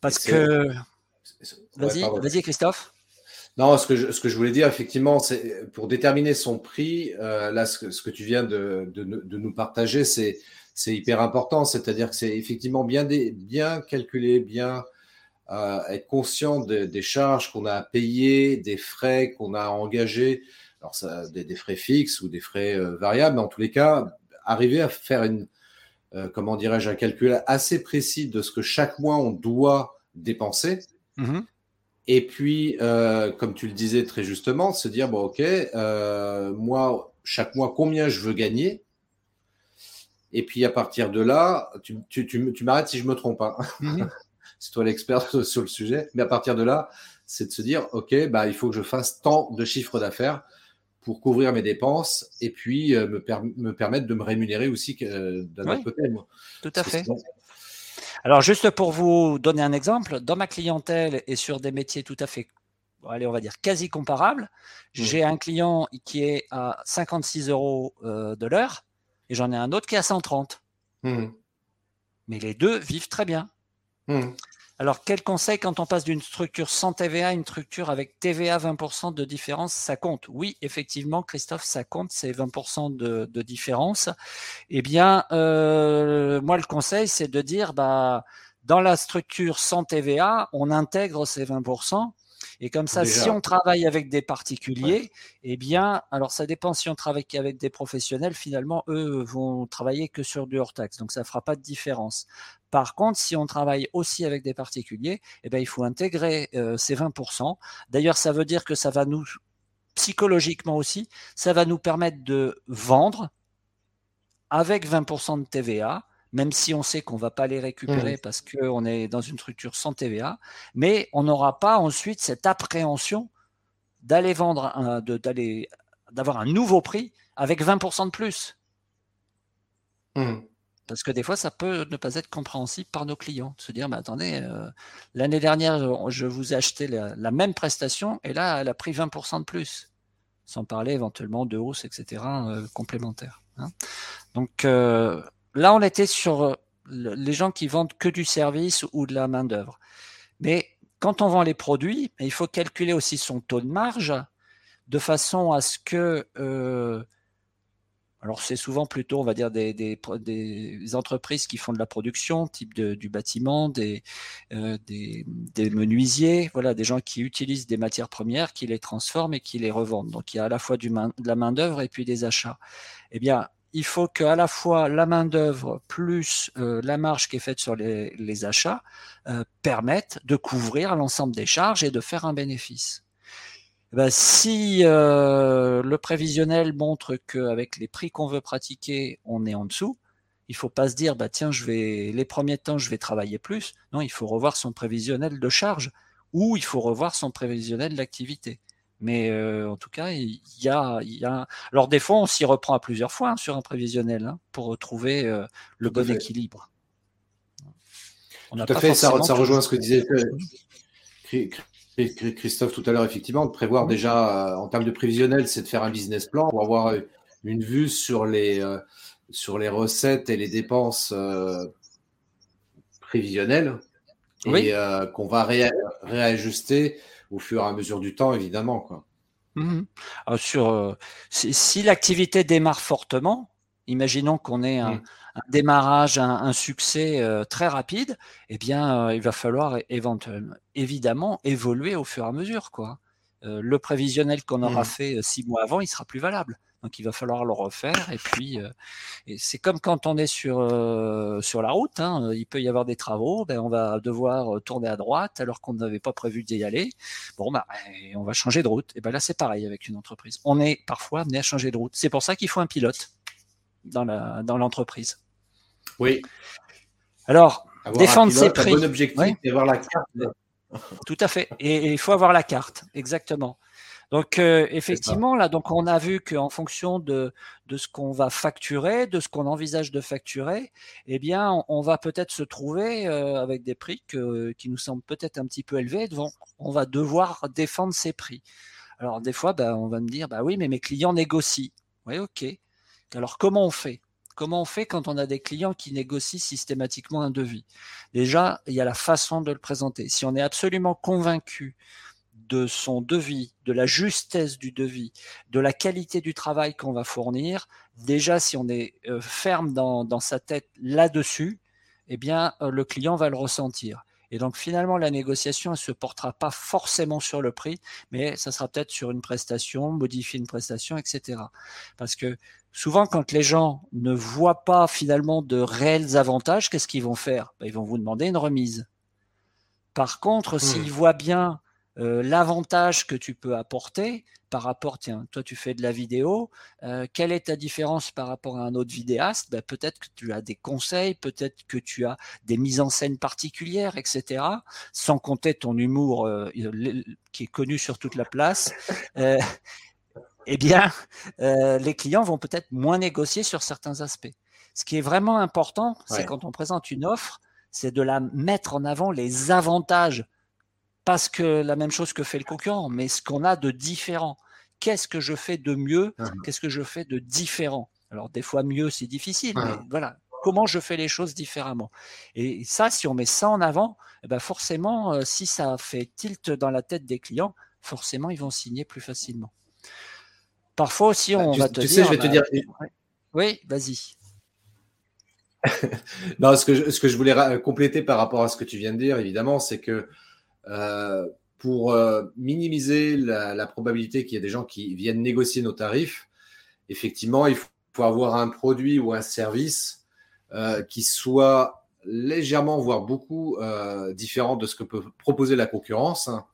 Parce que vas-y, vas-y Christophe. Non, ce que, je, voulais dire, effectivement, c'est pour déterminer son prix, euh, là, ce que, tu viens de, nous partager, c'est hyper important. C'est-à-dire que c'est effectivement bien, des, bien calculé, bien euh, être conscient de, des charges qu'on a à payer, des frais qu'on a à engager, alors des, frais fixes ou des frais euh, variables, mais en tous les cas, arriver à faire une, comment dirais-je, un calcul assez précis de ce que chaque mois on doit dépenser. Mmh et puis, euh, comme tu le disais très justement, se dire, bon, ok, euh, moi, chaque mois, combien je veux gagner? Et puis, à partir de là, tu, tu, tu, m'arrêtes si je me trompe. Hein. Mmh C'est toi l'expert sur le sujet. Mais à partir de là, c'est de se dire, ok, bah, il faut que je fasse tant de chiffres d'affaires pour couvrir mes dépenses et puis euh, me, me, permettre de me rémunérer aussi d'un autre côté. Tout à fait. Alors, juste pour vous donner un exemple, dans ma clientèle et sur des métiers tout à fait, allez, on va dire quasi comparables, mmh. j'ai un client qui est à 56 euros euh, de l'heure et j'en ai un autre qui est à 130. Mmh. Mais les deux vivent très bien. Mmh. Alors, quel conseil quand on passe d'une structure sans TVA à une structure avec TVA 20% de différence, ça compte? Oui, effectivement, Christophe, ça compte, c'est 20% de, différence. Eh bien, euh, moi, le conseil, c'est de dire, bah, dans la structure sans TVA, on intègre ces 20%. Et comme ça, si on travaille avec des particuliers, eh bien, alors ça dépend si on travaille avec des professionnels, finalement, eux vont travailler que sur du hors-taxe. Donc, ça ne fera pas de différence. Par contre, si on travaille aussi avec des particuliers, eh bien, il faut intégrer euh, ces 20%. D'ailleurs, ça veut dire que ça va nous, psychologiquement aussi, ça va nous permettre de vendre avec 20% de TVA même si on sait qu'on va pas les récupérer mmh. parce qu'on est dans une structure sans TVA, mais on n'aura pas ensuite cette appréhension d'aller vendre, d'aller, d'avoir un nouveau prix avec 20% de plus. Mmh. Parce que des fois, ça peut ne pas être compréhensible par nos clients. Se dire, mais attendez, euh, l'année dernière, je vous ai acheté la, même prestation et là, elle a pris 20% de plus. Sans parler éventuellement de hausse, etc., euh, complémentaires. Hein. Donc, euh, là, on était sur euh, les gens qui vendent que du service ou de la main-d'œuvre. Mais quand on vend les produits, il faut calculer aussi son taux de marge de façon à ce que. Euh, alors, c'est souvent plutôt, on va dire, des, entreprises qui font de la production, type du bâtiment, des, euh, des, menuisiers, voilà, des gens qui utilisent des matières premières, qui les transforment et qui les revendent. Donc, il y a à la fois de la main-d'œuvre et puis des achats. Eh bien, il faut qu'à la fois la main-d'œuvre plus euh, la marge qui est faite sur les, achats euh, permettent de couvrir l'ensemble des charges et de faire un bénéfice. Eh ben, si euh, le prévisionnel montre qu'avec les prix qu'on veut pratiquer, on est en dessous, il faut pas se dire bah tiens je vais les premiers temps je vais travailler plus. Non, il faut revoir son prévisionnel de charge ou il faut revoir son prévisionnel d'activité. Mais euh, en tout cas, il y a, il y a. Alors des fois, on s'y reprend à plusieurs fois hein, sur un prévisionnel hein, pour retrouver euh, le bon équilibre. On tout à fait, ça, rejoint ce que disait Christophe tout à l'heure, effectivement, de prévoir déjà euh, en termes de prévisionnel, c'est de faire un business plan pour avoir une vue sur les, sur les recettes et les dépenses prévisionnelles et qu'on va réajuster au fur et à mesure du temps, évidemment. Quoi. Mmh sur, euh, si, l'activité démarre fortement, imaginons qu'on ait un, mmh. démarrage, un, succès euh, très rapide, eh bien, euh, il va falloir éventuellement, évidemment, évoluer au fur et à mesure. Quoi. le prévisionnel qu'on aura mmh. fait six mois avant, il sera plus valable. Donc il va falloir le refaire. Et puis euh, c'est comme quand on est sur euh, sur la route, hein, il peut y avoir des travaux, ben, on va devoir euh, tourner à droite alors qu'on n'avait pas prévu d'y aller. Bon bah on va changer de route. Et ben là c'est pareil avec une entreprise. On est parfois amené à changer de route. C'est pour ça qu'il faut un pilote dans la dans l'entreprise. Oui. Alors défendre ses prix. Un bon objectif avoir la carte. Tout à fait. Et il faut avoir la carte, exactement. Donc euh, effectivement, là, donc on a vu qu'en fonction de, de ce qu'on va facturer, de ce qu'on envisage de facturer, eh bien, on, va peut-être se trouver euh, avec des prix qui nous semblent peut-être un petit peu élevés. Donc, on va devoir défendre ces prix. Alors des fois, bah, on va me dire, bah oui, mais mes clients négocient. Oui, ok. Alors comment on fait? Comment on fait quand on a des clients qui négocient systématiquement un devis? Déjà, il y a la façon de le présenter. Si on est absolument convaincu de son devis, de la justesse du devis, de la qualité du travail qu'on va fournir, déjà si on est euh, ferme dans, sa tête là-dessus, eh bien euh, le client va le ressentir. Et donc finalement la négociation ne se portera pas forcément sur le prix, mais ça sera peut-être sur une prestation, modifier une prestation, etc. Parce que souvent quand les gens ne voient pas finalement de réels avantages, qu'est-ce qu'ils vont faire? Ben, Ils vont vous demander une remise. Par contre, mmh. s'il voit bien l'avantage que tu peux apporter par rapport, tiens, toi tu fais de la vidéo, quelle est ta différence par rapport à un autre vidéaste? Ben, Peut-être que tu as des conseils, peut-être que tu as des mises en scène particulières, etc. Sans compter ton humour qui est connu sur toute la place. eh bien, les clients vont peut-être moins négocier sur certains aspects. Ce qui est vraiment important, c'est quand on présente une offre, c'est de la mettre en avant les avantages parce que la même chose que fait le concurrent, mais ce qu'on a de différent. Qu'est-ce que je fais de mieux ah. Qu'est-ce que je fais de différent? Alors des fois mieux, c'est difficile, mais voilà. Comment je fais les choses différemment? Et ça, si on met ça en avant, eh ben forcément, euh, si ça fait tilt dans la tête des clients, forcément, ils vont signer plus facilement. Parfois aussi, bah, on va te dire. je vais te bah, dire. Oui, vas-y. non, ce que, ce que je voulais compléter par rapport à ce que tu viens de dire, évidemment, c'est que pour euh, minimiser la, probabilité qu'il y ait des gens qui viennent négocier nos tarifs, effectivement, il faut avoir un produit ou un service euh, qui soit légèrement, voire beaucoup différent de ce que peut proposer la concurrence. Hein.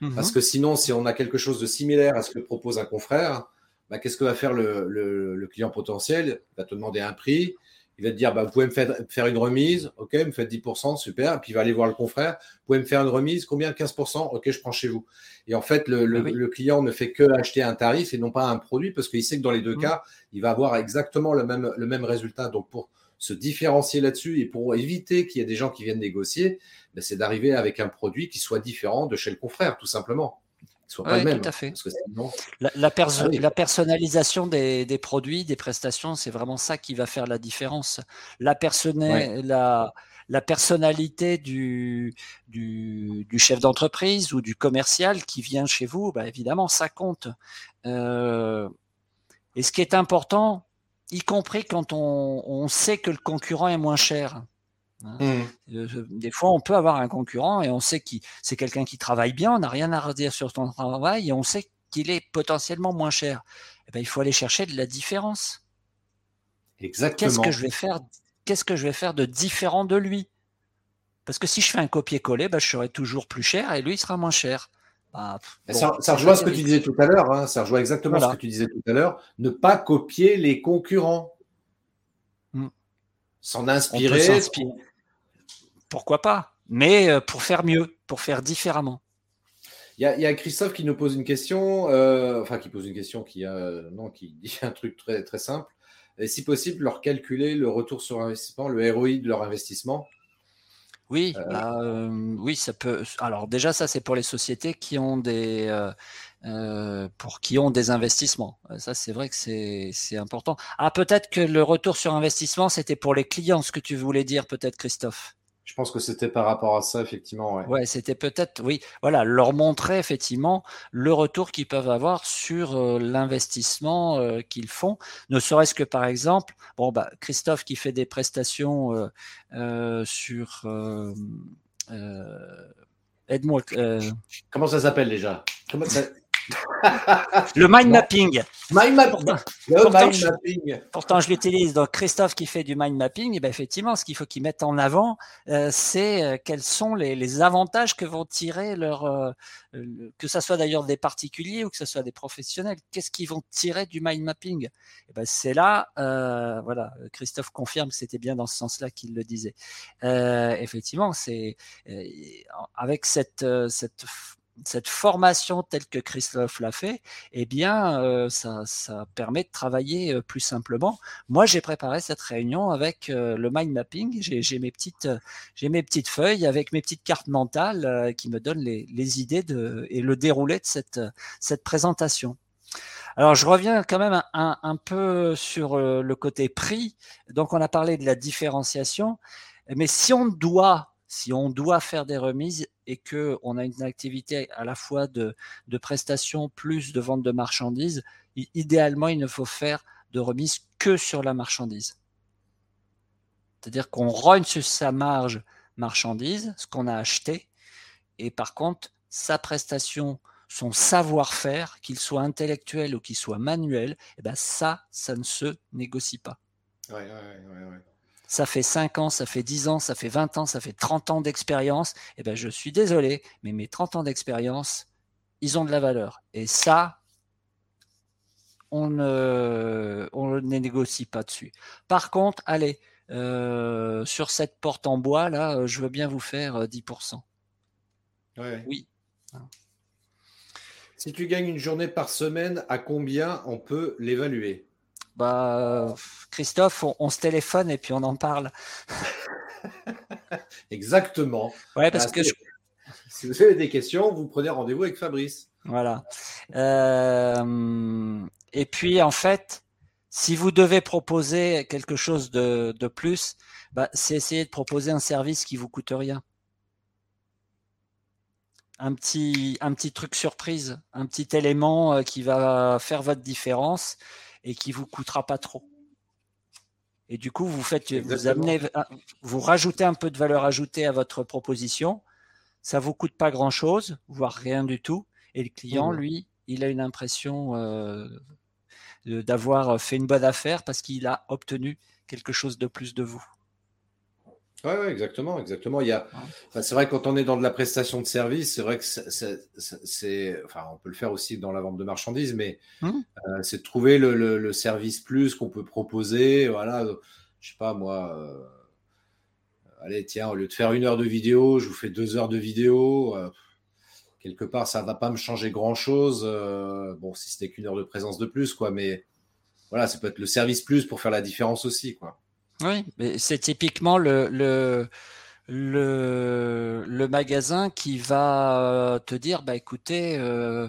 Mhm. Parce que sinon, si on a quelque chose de similaire à ce que propose un confrère, bah, qu'est-ce que va faire le, le, client potentiel? Il va te demander un prix, il va te dire, bah, vous pouvez me faire, une remise, ok, me faites 10%, super. puis il va aller voir le confrère, vous pouvez me faire une remise, combien? 15%, ok, je prends chez vous. Et en fait, le, ah client ne fait que acheter un tarif et non pas un produit parce qu'il sait que dans les deux mmh. cas, il va avoir exactement le même, le même résultat. Donc pour se différencier là-dessus et pour éviter qu'il y ait des gens qui viennent négocier, bah, c'est d'arriver avec un produit qui soit différent de chez le confrère, tout simplement soit pas Tout à fait. la, ah la, personnalisation des, des, produits, des prestations, c'est vraiment ça qui va faire la différence. La, la, la personnalité du, du, du chef d'entreprise ou du commercial qui vient chez vous, bah évidemment, ça compte. Euh, et ce qui est important, y compris quand on, on sait que le concurrent est moins cher. Hein. Mmh. Euh, des fois, on peut avoir un concurrent et on sait que c'est quelqu'un qui travaille bien, on n'a rien à redire sur son travail et on sait qu'il est potentiellement moins cher. Eh ben, il faut aller chercher de la différence. Exactement. Qu'est-ce que je vais faire Qu'est-ce que je vais faire de différent de lui? Parce que si je fais un copier-coller, ben, je serai toujours plus cher et lui il sera moins cher. Bah, ça, rejoint ce que tu disais tout à l'heure. Hein. ça rejoint exactement ce que tu disais tout à l'heure. Ne pas copier les concurrents. Mmh. S'en inspirer pourquoi pas Mais euh, pour faire mieux, pour faire différemment. Il y, a Christophe qui nous pose une question, euh, enfin qui pose une question qui, non, qui dit un truc très, très simple. Et si possible, leur calculer le retour sur investissement, le ROI de leur investissement. Oui, euh, bah, oui, ça peut. Alors déjà, ça c'est pour les sociétés qui ont des, pour qui ont des investissements. Ça, c'est vrai que c'est important. Ah, peut-être que le retour sur investissement, c'était pour les clients, ce que tu voulais dire, peut-être, Christophe? Je pense que c'était par rapport à ça, effectivement. Ouais, c'était peut-être, oui, voilà, leur montrer effectivement le retour qu'ils peuvent avoir sur euh, l'investissement euh, qu'ils font. Ne serait-ce que par exemple, bon, bah, Christophe qui fait des prestations euh, sur. Aide-moi. Comment ça s'appelle déjà? Comment ça le mind mapping. Mind mapping. pourtant, je, pourtant, je l'utilise. Donc, Christophe qui fait du mind mapping, et eh ben effectivement, ce qu'il faut qu'il mette en avant, euh, c'est euh, quels sont les, les, avantages que vont tirer leur, euh, que ce soit d'ailleurs des particuliers ou que ce soit des professionnels. Qu'est-ce qu'ils vont tirer du mind mapping? Et eh ben, C'est là, voilà, Christophe confirme que c'était bien dans ce sens-là qu'il le disait. effectivement, c'est avec cette, cette cette formation telle que Christophe l'a fait, eh bien, euh, ça, permet de travailler euh, plus simplement. Moi, j'ai préparé cette réunion avec euh, le mind mapping. J'ai mes petites, mes petites feuilles avec mes petites cartes mentales qui me donnent les, idées de, et le déroulé de cette, présentation. Alors, je reviens quand même un, un peu sur le côté prix. Donc, on a parlé de la différenciation, mais si on doit si on doit faire des remises et que on a une activité à la fois de, de prestations plus de vente de marchandises, idéalement, il ne faut faire de remises que sur la marchandise. C'est-à-dire qu'on rogne sur sa marge marchandise, ce qu'on a acheté, et par contre, sa prestation, son savoir-faire, qu'il soit intellectuel ou qu'il soit manuel, eh ben ça, ça ne se négocie pas. Ça fait 5 ans, ça fait 10 ans, ça fait 20 ans, ça fait 30 ans d'expérience, eh ben, je suis désolé, mais mes 30 ans d'expérience, ils ont de la valeur. Et ça, on ne, on ne négocie pas dessus. Par contre, allez, euh, sur cette porte en bois, là, euh, je veux bien vous faire 10%. Oui. Si tu gagnes une journée par semaine, à combien on peut l'évaluer? Bah, Christophe, on, se téléphone et puis on en parle. Exactement. Ouais, parce que si vous avez des questions, vous prenez rendez-vous avec Fabrice. Voilà. Euh, et puis, en fait, si vous devez proposer quelque chose de, plus, bah, c'est essayer de proposer un service qui vous coûte rien. Un petit, un petit truc surprise, un petit élément euh, qui va faire votre différence et qui vous coûtera pas trop. Et du coup, vous faites, vous amenez, vous rajoutez un peu de valeur ajoutée à votre proposition. Ça vous coûte pas grand chose, voire rien du tout. Et le client, mmh. lui, il a une impression euh, d'avoir fait une bonne affaire parce qu'il a obtenu quelque chose de plus de vous. Oui, ouais, exactement, exactement. Il y a, c'est vrai quand on est dans de la prestation de service, c'est vrai que c'est, enfin, on peut le faire aussi dans la vente de marchandises, mais mmh. euh, c'est de trouver le, service plus qu'on peut proposer. Voilà, je sais pas moi. Euh, allez, tiens, au lieu de faire une heure de vidéo, je vous fais deux heures de vidéo. Euh, quelque part, ça va pas me changer grand chose. bon, si c'était qu'une heure de présence de plus, quoi, mais voilà, ça peut être le service plus pour faire la différence aussi, quoi. Oui, mais c'est typiquement le, le, le, magasin qui va te dire, bah écoutez, euh,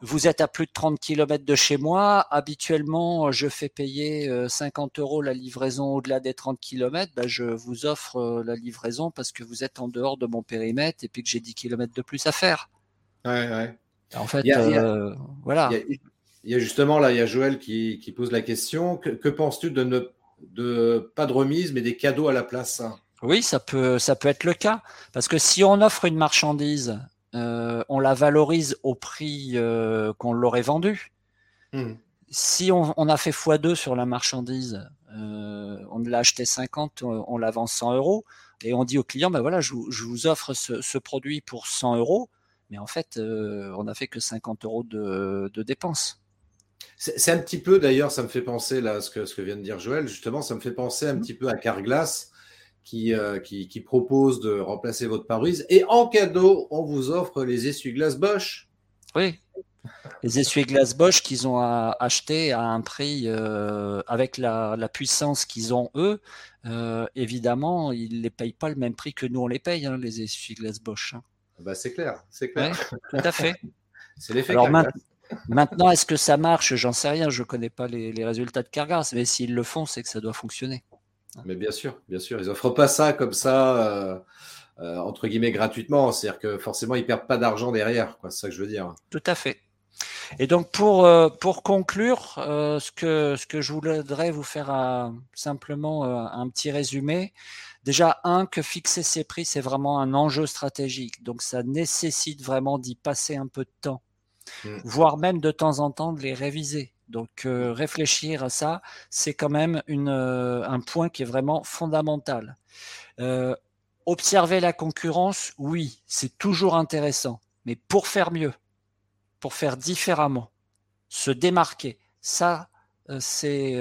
vous êtes à plus de 30 km de chez moi, habituellement je fais payer 50 euh, euros la livraison au-delà des 30 km, bah, je vous offre euh, la livraison parce que vous êtes en dehors de mon périmètre et puis que j'ai 10 km de plus à faire. Ouais, ouais. En fait, voilà. Il y, a, justement là, il y a Joël qui, qui pose la question. Que, que penses-tu de ne de pas de remise, mais des cadeaux à la place. Oui, ça peut, ça peut être le cas. Parce que si on offre une marchandise, euh, on la valorise au prix euh, qu'on l'aurait vendue. Hmm. Si on, a fait x2 sur la marchandise, euh, on l'a acheté 50, on, la vend 100 euros, et on dit au client, ben voilà, je, vous offre ce, produit pour 100 euros, mais en fait, on n'a fait que 50 euros de dépenses. C'est un petit peu, d'ailleurs, ça me fait penser là, à ce que, ce que vient de dire Joël, justement, ça me fait penser un mmh. petit peu à Carglass qui, euh, qui, qui, propose de remplacer votre pare-brise. Et en cadeau, on vous offre les essuie-glaces Bosch. Oui, les essuie-glaces Bosch qu'ils ont achetés à un prix euh, avec la, la puissance qu'ils ont eux. Euh, évidemment, ils ne les payent pas le même prix que nous on les paye, hein, les essuie-glaces Bosch. Hein. Bah, c'est clair, c'est clair. tout à fait. c'est l'effet. Alors, Maintenant, est-ce que ça marche? J'en sais rien. Je ne connais pas les, résultats de Cargas, mais s'ils le font, c'est que ça doit fonctionner. Mais bien sûr, bien sûr, ils offrent pas ça comme ça, euh, euh, entre guillemets, gratuitement. C'est-à-dire que forcément, ils perdent pas d'argent derrière. C'est ça que je veux dire. Tout à fait. Et donc pour, euh, pour conclure, ce, que, ce que je voudrais vous faire simplement un petit résumé. Déjà, un, que fixer ses prix, c'est vraiment un enjeu stratégique. Donc ça nécessite vraiment d'y passer un peu de temps Mm. voire même de temps en temps de les réviser. Donc euh, réfléchir à ça, c'est quand même une, euh, un point qui est vraiment fondamental. Euh, observer la concurrence, oui, c'est toujours intéressant, mais pour faire mieux, pour faire différemment, se démarquer, ça, c'est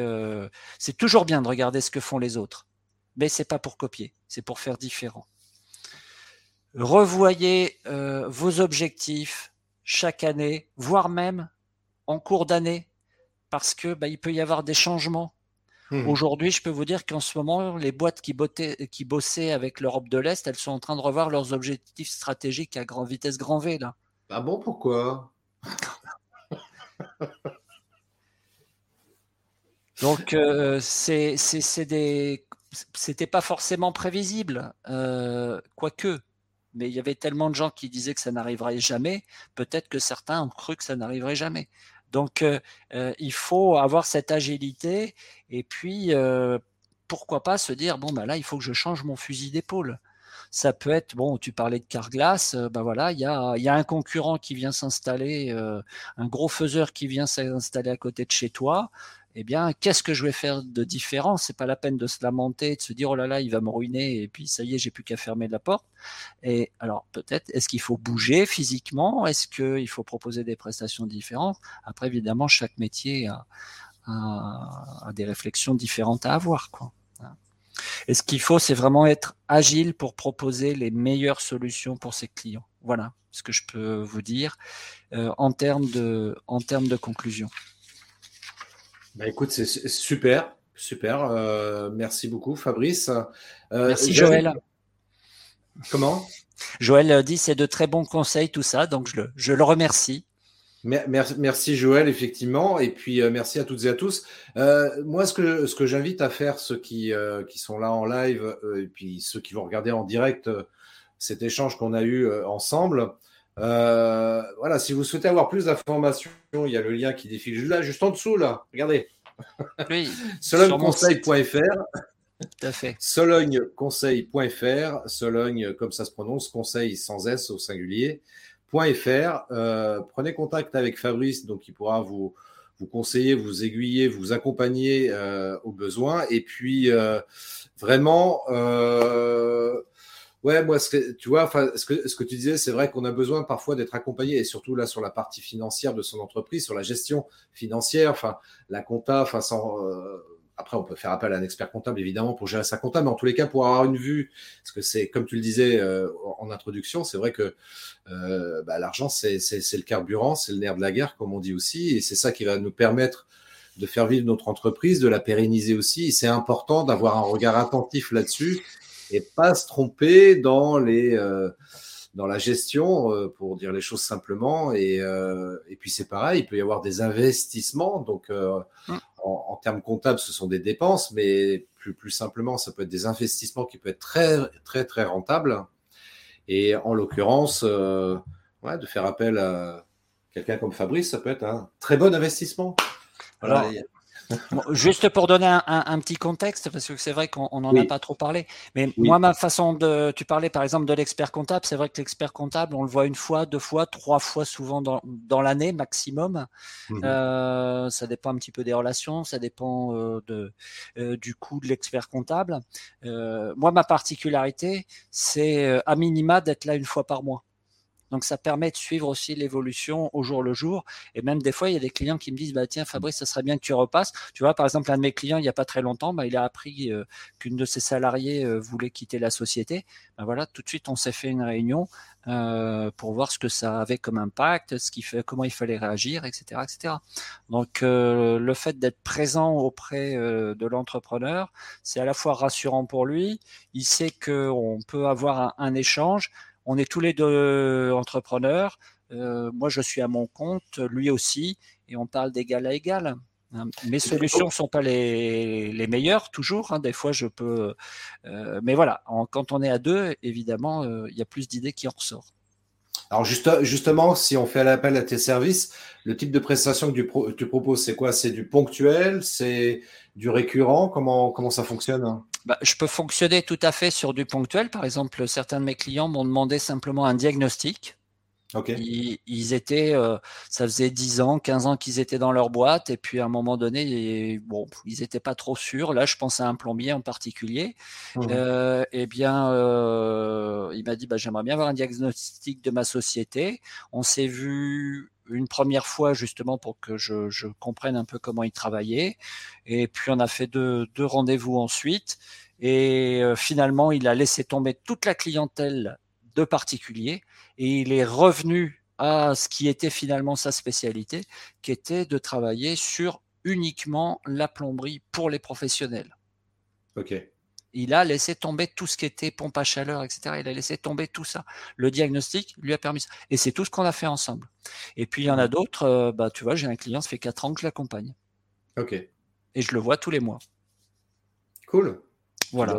c'est toujours bien de regarder ce que font les autres, mais c'est pas pour copier, c'est pour faire différent. Revoyez vos objectifs, chaque année, voire même en cours d'année, parce que bah, il peut y avoir des changements. Mmh. Aujourd'hui, je peux vous dire qu'en ce moment, les boîtes qui, qui bossaient avec l'Europe de l'Est, elles sont en train de revoir leurs objectifs stratégiques à grande vitesse grand V là. Ah bon, pourquoi? Donc euh, c'est des c'était pas forcément prévisible, euh, quoique mais il y avait tellement de gens qui disaient que ça n'arriverait jamais, peut-être que certains ont cru que ça n'arriverait jamais. Donc, euh, euh, il faut avoir cette agilité et puis, euh, pourquoi pas se dire, bon, bah là, il faut que je change mon fusil d'épaule. Ça peut être, bon, tu parlais de Carglass, ben voilà, il y a, un concurrent qui vient s'installer, un gros faiseur qui vient s'installer à côté de chez toi. Eh bien, qu'est-ce que je vais faire de différent? C'est pas la peine de se lamenter, de se dire oh là là, il va me ruiner et puis ça y est, j'ai plus qu'à fermer la porte. Et alors peut-être, est-ce qu'il faut bouger physiquement? Est-ce qu'il faut proposer des prestations différentes? Après, évidemment, chaque métier a, des réflexions différentes à avoir, quoi. Et ce qu'il faut, c'est vraiment être agile pour proposer les meilleures solutions pour ses clients. Voilà ce que je peux vous dire euh, en termes de conclusion. Bah écoute, c'est super, super. Euh, merci beaucoup, Fabrice. Euh, merci, Joël. Comment? Joël dit c'est de très bons conseils, tout ça, donc je le, je le remercie. Merci Joël, effectivement, et puis euh, merci à toutes et à tous. Euh, moi, ce que, ce que j'invite à faire, ceux qui, euh, qui sont là en live, et puis ceux qui vont regarder en direct cet échange qu'on a eu ensemble, voilà, si vous souhaitez avoir plus d'informations, il y a le lien qui défile là, juste en dessous, là, regardez. Oui, Sologneconseil.fr. Tout à fait. Sologneconseil.fr, Sologne, comme ça se prononce, conseil sans S au singulier. .fr. Euh, prenez contact avec Fabrice, donc il pourra vous, vous conseiller, vous aiguiller, vous accompagner euh, au besoin. Et puis euh, vraiment, euh, ouais, moi, ce que, tu vois, ce que, ce que tu disais, c'est vrai qu'on a besoin parfois d'être accompagné, et surtout là sur la partie financière de son entreprise, sur la gestion financière, enfin la compta, enfin sans euh, après, on peut faire appel à un expert comptable, évidemment, pour gérer sa compta, mais en tous les cas, pour avoir une vue, parce que c'est, comme tu le disais euh, en introduction, c'est vrai que euh, bah, l'argent, c'est, le carburant, c'est le nerf de la guerre, comme on dit aussi, et c'est ça qui va nous permettre de faire vivre notre entreprise, de la pérenniser aussi. Et c'est important d'avoir un regard attentif là-dessus et pas se tromper dans les... Euh, dans la gestion, euh, pour dire les choses simplement. Et, euh, et puis c'est pareil, il peut y avoir des investissements. Donc euh, mm. en, en, termes comptables, ce sont des dépenses, mais plus, plus simplement, ça peut être des investissements qui peuvent être très, très, très rentables. Et en l'occurrence, ouais, de faire appel à quelqu'un comme Fabrice, ça peut être un très bon investissement. Voilà. Juste pour donner un, petit contexte, parce que c'est vrai qu'on n'en a pas trop parlé, mais moi, ma façon de. Tu parlais par exemple de l'expert comptable, c'est vrai que l'expert comptable, on le voit une fois, deux fois, trois fois souvent dans, dans l'année maximum. Mmh euh, ça dépend un petit peu des relations, ça dépend euh, de, euh, du coût de l'expert comptable. moi, ma particularité, c'est à minima d'être là une fois par mois. Donc ça permet de suivre aussi l'évolution au jour le jour. Et même des fois, il y a des clients qui me disent bah tiens Fabrice, ça serait bien que tu repasses. Tu vois, par exemple, un de mes clients, il n'y a pas très longtemps, bah, il a appris euh, qu'une de ses salariés euh, voulait quitter la société. Bah, voilà, tout de suite, on s'est fait une réunion euh, pour voir ce que ça avait comme impact, ce qui fait, comment il fallait réagir, etc., etc. Donc le fait d'être présent auprès de l'entrepreneur, c'est à la fois rassurant pour lui. Il sait qu'on peut avoir un échange on est tous les deux entrepreneurs. Euh, moi, je suis à mon compte, lui aussi, et on parle d'égal à égal. Hein, mes solutions ne sont pas les, meilleures toujours. Hein. Des fois, je peux. Euh, mais voilà, quand on est à deux, évidemment, euh, il y a plus d'idées qui en ressortent. Alors justement, si on fait l'appel à tes services, le type de prestation que tu, proposes, c'est quoi? C'est du ponctuel? C'est du récurrent? Comment, comment ça fonctionne? Bah, je peux fonctionner tout à fait sur du ponctuel. Par exemple, certains de mes clients m'ont demandé simplement un diagnostic. Ils, étaient, euh, ça faisait 10 ans, 15 ans qu'ils étaient dans leur boîte, et puis à un moment donné, bon, ils n'étaient pas trop sûrs. Là, je pense à un plombier en particulier. Mmh. Euh, eh bien, euh, il m'a dit, bah, j'aimerais bien avoir un diagnostic de ma société. On s'est vu une première fois justement pour que je, comprenne un peu comment il travaillait. Et puis on a fait deux, deux rendez-vous ensuite. Et euh, finalement, il a laissé tomber toute la clientèle de particuliers et il est revenu à ce qui était finalement sa spécialité, qui était de travailler sur uniquement la plomberie pour les professionnels. Ok il a laissé tomber tout ce qui était pompe à chaleur, etc. Il a laissé tomber tout ça. Le diagnostic lui a permis ça. Et c'est tout ce qu'on a fait ensemble. Et puis il y en a d'autres, euh, bah, tu vois, j'ai un client, ça fait 4 ans que je l'accompagne. Ok. Et je le vois tous les mois. Cool. Voilà.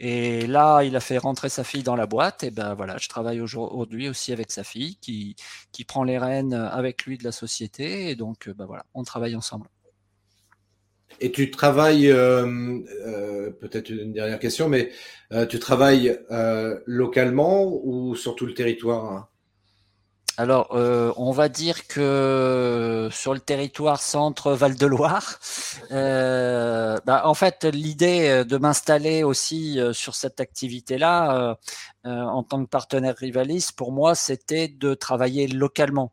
Et là, il a fait rentrer sa fille dans la boîte. Et ben voilà, je travaille aujourd'hui aussi avec sa fille qui, qui prend les rênes avec lui de la société. Et donc, ben voilà, on travaille ensemble. Et tu travailles, euh, euh, peut-être une dernière question, mais euh, tu travailles localement ou sur tout le territoire hein? Alors, on va dire que sur le territoire centre Val-de-Loire, euh, bah, en fait, l'idée de m'installer aussi sur cette activité-là en tant que partenaire rivaliste, pour moi, c'était de travailler localement.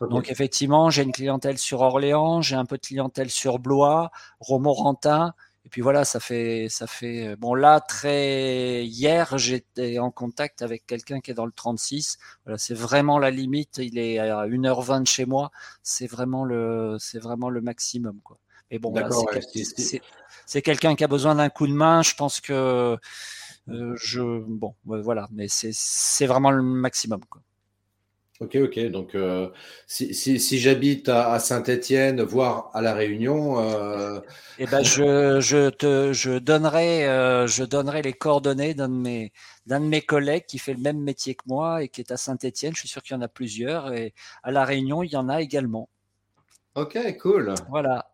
Donc, effectivement, j'ai une clientèle sur Orléans, j'ai un peu de clientèle sur Blois, Romorantin, et puis voilà, ça fait, ça fait. Euh, bon, là, très hier, j'étais en contact avec quelqu'un qui est dans le 36. Voilà, c'est vraiment la limite. Il est à 1h20 de chez moi. C'est vraiment le, c'est vraiment le maximum, quoi. Mais bon, c'est quelqu'un qui a besoin d'un coup de main. Je pense que euh, je, bon, voilà, mais c'est vraiment le maximum, quoi. Ok, ok. Donc, euh, si, si, si j'habite à, Saint-Étienne, voire à La Réunion. Euh... Eh ben, je, je, te, je, donnerai, euh, je donnerai les coordonnées d'un de, mes, d'un de mes collègues qui fait le même métier que moi et qui est à Saint-Étienne. Je suis sûr qu'il y en a plusieurs. Et à La Réunion, il y en a également. Ok, cool. Voilà.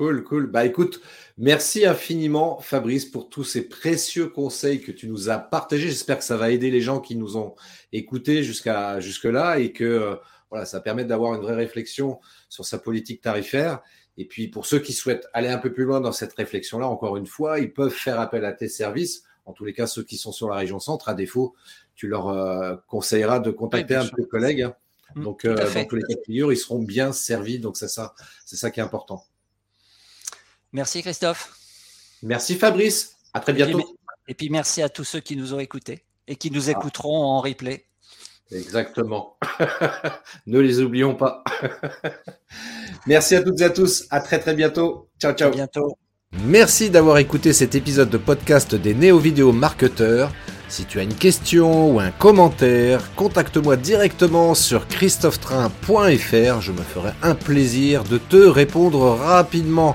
Cool, cool. Bah écoute, merci infiniment Fabrice pour tous ces précieux conseils que tu nous as partagés. J'espère que ça va aider les gens qui nous ont écoutés jusqu'à jusque-là et que euh, voilà, ça permet d'avoir une vraie réflexion sur sa politique tarifaire. Et puis pour ceux qui souhaitent aller un peu plus loin dans cette réflexion-là, encore une fois, ils peuvent faire appel à tes services. En tous les cas, ceux qui sont sur la région centre, à défaut, tu leur euh, conseilleras de contacter un de collègues. Hein. Mmh, donc, euh, dans tous les cas de figure, ils seront bien servis. Donc, c'est ça, c'est ça qui est important. Merci Christophe. Merci Fabrice. À très bientôt. Et puis, merci à tous ceux qui nous ont écoutés et qui nous écouteront en replay. Exactement. ne les oublions pas. merci à toutes et à tous. À très très bientôt. Ciao ciao. À bientôt. Merci d'avoir écouté cet épisode de podcast des néo-vidéo marketeurs. Si tu as une question ou un commentaire, contacte-moi directement sur christophetrain.fr. Je me ferai un plaisir de te répondre rapidement.